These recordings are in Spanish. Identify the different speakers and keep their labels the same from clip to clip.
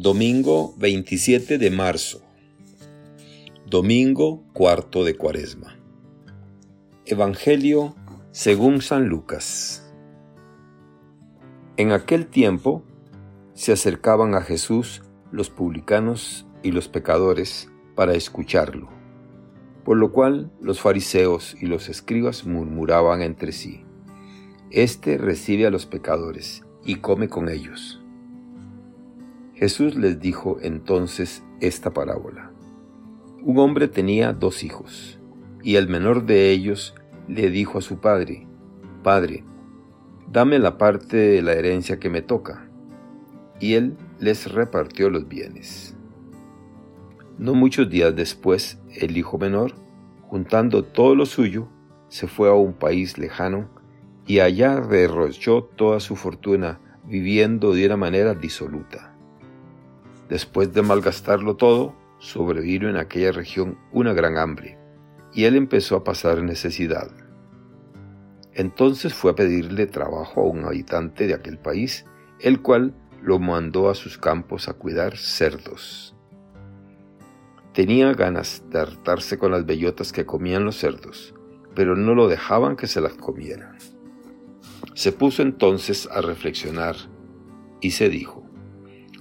Speaker 1: Domingo 27 de marzo. Domingo cuarto de Cuaresma. Evangelio según San Lucas. En aquel tiempo se acercaban a Jesús los publicanos y los pecadores para escucharlo, por lo cual los fariseos y los escribas murmuraban entre sí, Este recibe a los pecadores y come con ellos. Jesús les dijo entonces esta parábola. Un hombre tenía dos hijos, y el menor de ellos le dijo a su padre, Padre, dame la parte de la herencia que me toca. Y él les repartió los bienes. No muchos días después, el hijo menor, juntando todo lo suyo, se fue a un país lejano y allá derrochó toda su fortuna viviendo de una manera disoluta. Después de malgastarlo todo, sobrevino en aquella región una gran hambre, y él empezó a pasar necesidad. Entonces fue a pedirle trabajo a un habitante de aquel país, el cual lo mandó a sus campos a cuidar cerdos. Tenía ganas de hartarse con las bellotas que comían los cerdos, pero no lo dejaban que se las comieran. Se puso entonces a reflexionar y se dijo,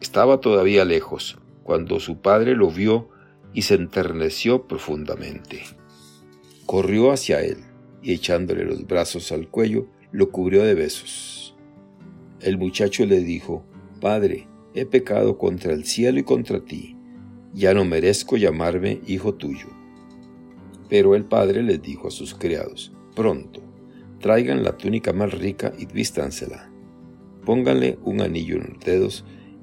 Speaker 1: Estaba todavía lejos cuando su padre lo vio y se enterneció profundamente. Corrió hacia él y echándole los brazos al cuello, lo cubrió de besos. El muchacho le dijo, Padre, he pecado contra el cielo y contra ti, ya no merezco llamarme hijo tuyo. Pero el padre les dijo a sus criados, Pronto, traigan la túnica más rica y vístansela. Pónganle un anillo en los dedos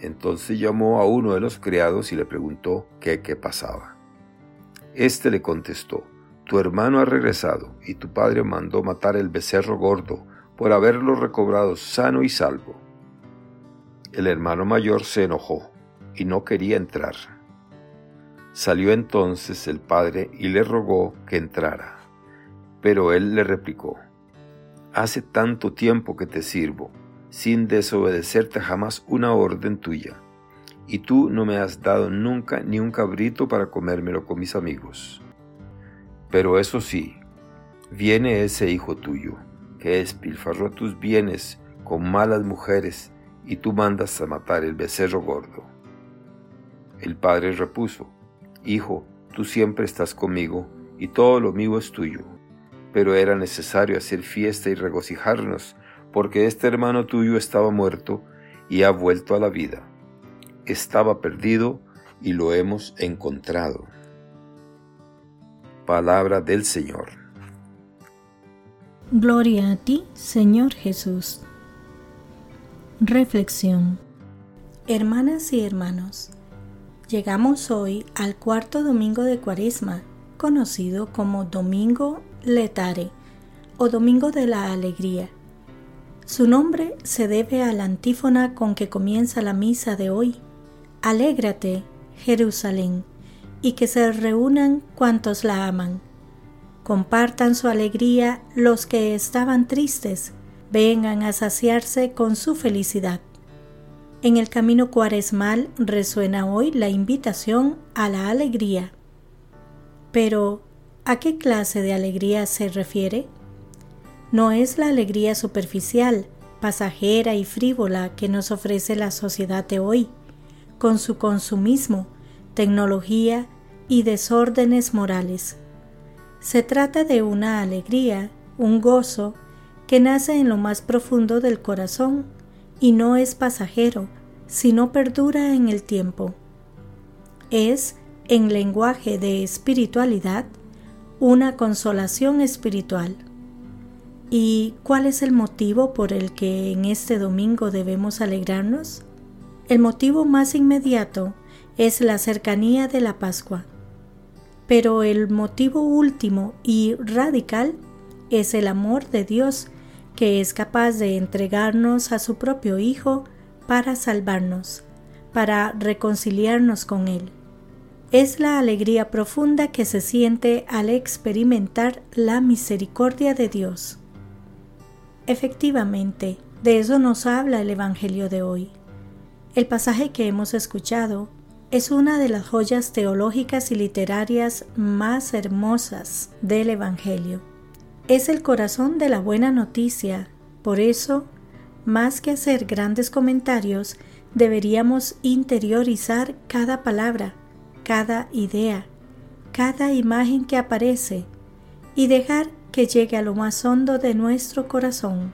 Speaker 1: entonces llamó a uno de los criados y le preguntó qué, qué pasaba. Este le contestó, Tu hermano ha regresado y tu padre mandó matar el becerro gordo por haberlo recobrado sano y salvo. El hermano mayor se enojó y no quería entrar. Salió entonces el padre y le rogó que entrara. Pero él le replicó, Hace tanto tiempo que te sirvo sin desobedecerte jamás una orden tuya. Y tú no me has dado nunca ni un cabrito para comérmelo con mis amigos. Pero eso sí, viene ese hijo tuyo, que despilfarró tus bienes con malas mujeres, y tú mandas a matar el becerro gordo. El padre repuso, Hijo, tú siempre estás conmigo, y todo lo mío es tuyo. Pero era necesario hacer fiesta y regocijarnos, porque este hermano tuyo estaba muerto y ha vuelto a la vida. Estaba perdido y lo hemos encontrado. Palabra del Señor.
Speaker 2: Gloria a ti, Señor Jesús. Reflexión. Hermanas y hermanos, llegamos hoy al cuarto domingo de Cuaresma, conocido como Domingo Letare o Domingo de la Alegría su nombre se debe a la antífona con que comienza la misa de hoy. Alégrate, Jerusalén, y que se reúnan cuantos la aman. Compartan su alegría los que estaban tristes, vengan a saciarse con su felicidad. En el camino cuaresmal resuena hoy la invitación a la alegría. Pero, ¿a qué clase de alegría se refiere? No es la alegría superficial, pasajera y frívola que nos ofrece la sociedad de hoy, con su consumismo, tecnología y desórdenes morales. Se trata de una alegría, un gozo, que nace en lo más profundo del corazón y no es pasajero, sino perdura en el tiempo. Es, en lenguaje de espiritualidad, una consolación espiritual. ¿Y cuál es el motivo por el que en este domingo debemos alegrarnos? El motivo más inmediato es la cercanía de la Pascua. Pero el motivo último y radical es el amor de Dios que es capaz de entregarnos a su propio Hijo para salvarnos, para reconciliarnos con Él. Es la alegría profunda que se siente al experimentar la misericordia de Dios. Efectivamente, de eso nos habla el Evangelio de hoy. El pasaje que hemos escuchado es una de las joyas teológicas y literarias más hermosas del Evangelio. Es el corazón de la buena noticia, por eso, más que hacer grandes comentarios, deberíamos interiorizar cada palabra, cada idea, cada imagen que aparece y dejar que llegue a lo más hondo de nuestro corazón.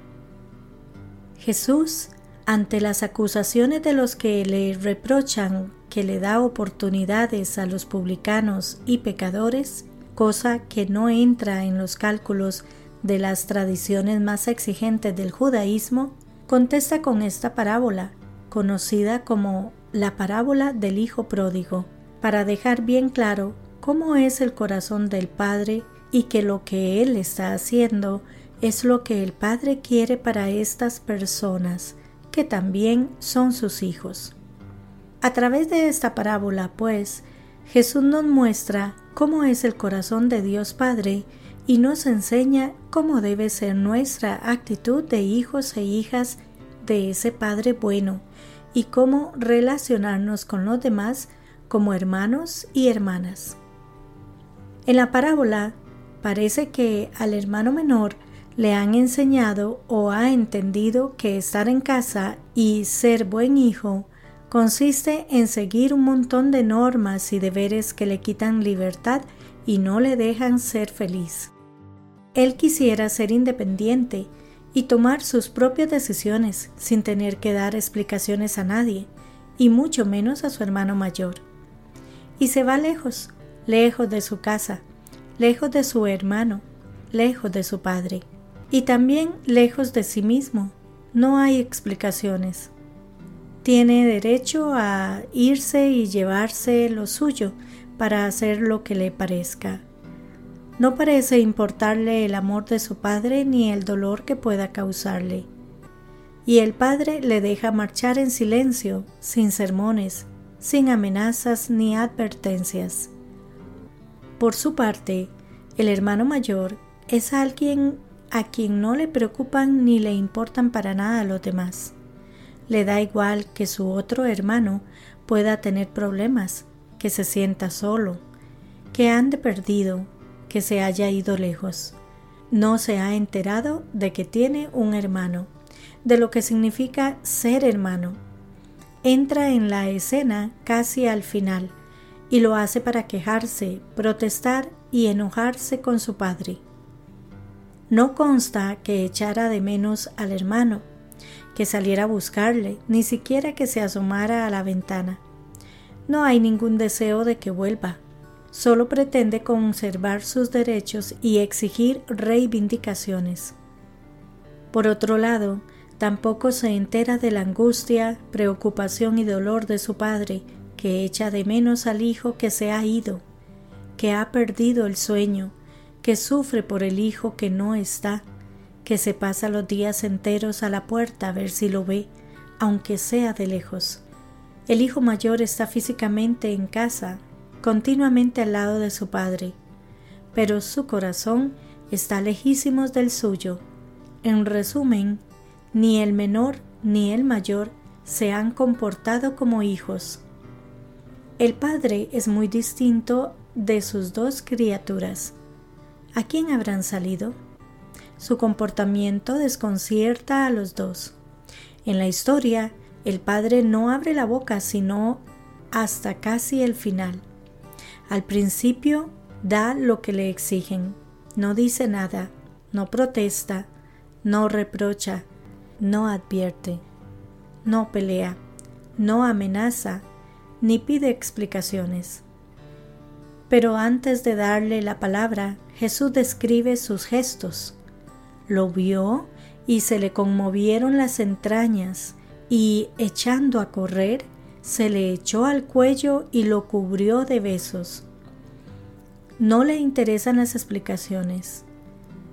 Speaker 2: Jesús, ante las acusaciones de los que le reprochan que le da oportunidades a los publicanos y pecadores, cosa que no entra en los cálculos de las tradiciones más exigentes del judaísmo, contesta con esta parábola, conocida como la parábola del Hijo Pródigo, para dejar bien claro cómo es el corazón del Padre y que lo que Él está haciendo es lo que el Padre quiere para estas personas, que también son sus hijos. A través de esta parábola, pues, Jesús nos muestra cómo es el corazón de Dios Padre y nos enseña cómo debe ser nuestra actitud de hijos e hijas de ese Padre bueno y cómo relacionarnos con los demás como hermanos y hermanas. En la parábola parece que al hermano menor le han enseñado o ha entendido que estar en casa y ser buen hijo consiste en seguir un montón de normas y deberes que le quitan libertad y no le dejan ser feliz. Él quisiera ser independiente y tomar sus propias decisiones sin tener que dar explicaciones a nadie, y mucho menos a su hermano mayor. Y se va lejos, lejos de su casa, lejos de su hermano, lejos de su padre, y también lejos de sí mismo. No hay explicaciones tiene derecho a irse y llevarse lo suyo para hacer lo que le parezca. No parece importarle el amor de su padre ni el dolor que pueda causarle. Y el padre le deja marchar en silencio, sin sermones, sin amenazas ni advertencias. Por su parte, el hermano mayor es alguien a quien no le preocupan ni le importan para nada los demás le da igual que su otro hermano pueda tener problemas, que se sienta solo, que ande perdido, que se haya ido lejos. No se ha enterado de que tiene un hermano, de lo que significa ser hermano. Entra en la escena casi al final y lo hace para quejarse, protestar y enojarse con su padre. No consta que echara de menos al hermano, que saliera a buscarle, ni siquiera que se asomara a la ventana. No hay ningún deseo de que vuelva, solo pretende conservar sus derechos y exigir reivindicaciones. Por otro lado, tampoco se entera de la angustia, preocupación y dolor de su padre, que echa de menos al hijo que se ha ido, que ha perdido el sueño, que sufre por el hijo que no está, que se pasa los días enteros a la puerta a ver si lo ve, aunque sea de lejos. El hijo mayor está físicamente en casa, continuamente al lado de su padre, pero su corazón está lejísimos del suyo. En resumen, ni el menor ni el mayor se han comportado como hijos. El padre es muy distinto de sus dos criaturas. ¿A quién habrán salido? Su comportamiento desconcierta a los dos. En la historia, el padre no abre la boca sino hasta casi el final. Al principio da lo que le exigen, no dice nada, no protesta, no reprocha, no advierte, no pelea, no amenaza, ni pide explicaciones. Pero antes de darle la palabra, Jesús describe sus gestos. Lo vio y se le conmovieron las entrañas, y echando a correr, se le echó al cuello y lo cubrió de besos. No le interesan las explicaciones.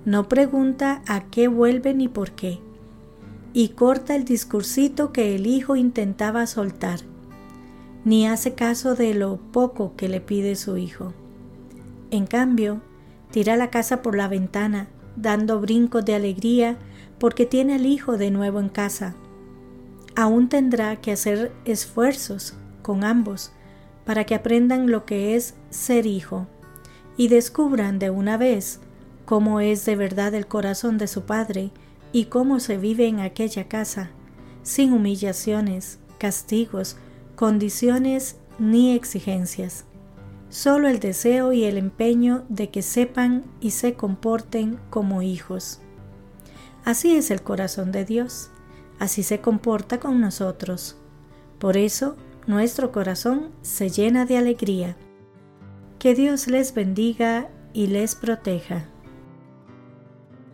Speaker 2: No pregunta a qué vuelve ni por qué. Y corta el discursito que el hijo intentaba soltar. Ni hace caso de lo poco que le pide su hijo. En cambio, tira la casa por la ventana, dando brincos de alegría porque tiene al hijo de nuevo en casa. Aún tendrá que hacer esfuerzos con ambos para que aprendan lo que es ser hijo y descubran de una vez cómo es de verdad el corazón de su Padre y cómo se vive en aquella casa, sin humillaciones, castigos, condiciones ni exigencias. Solo el deseo y el empeño de que sepan y se comporten como hijos. Así es el corazón de Dios, así se comporta con nosotros. Por eso nuestro corazón se llena de alegría que Dios les bendiga y les proteja.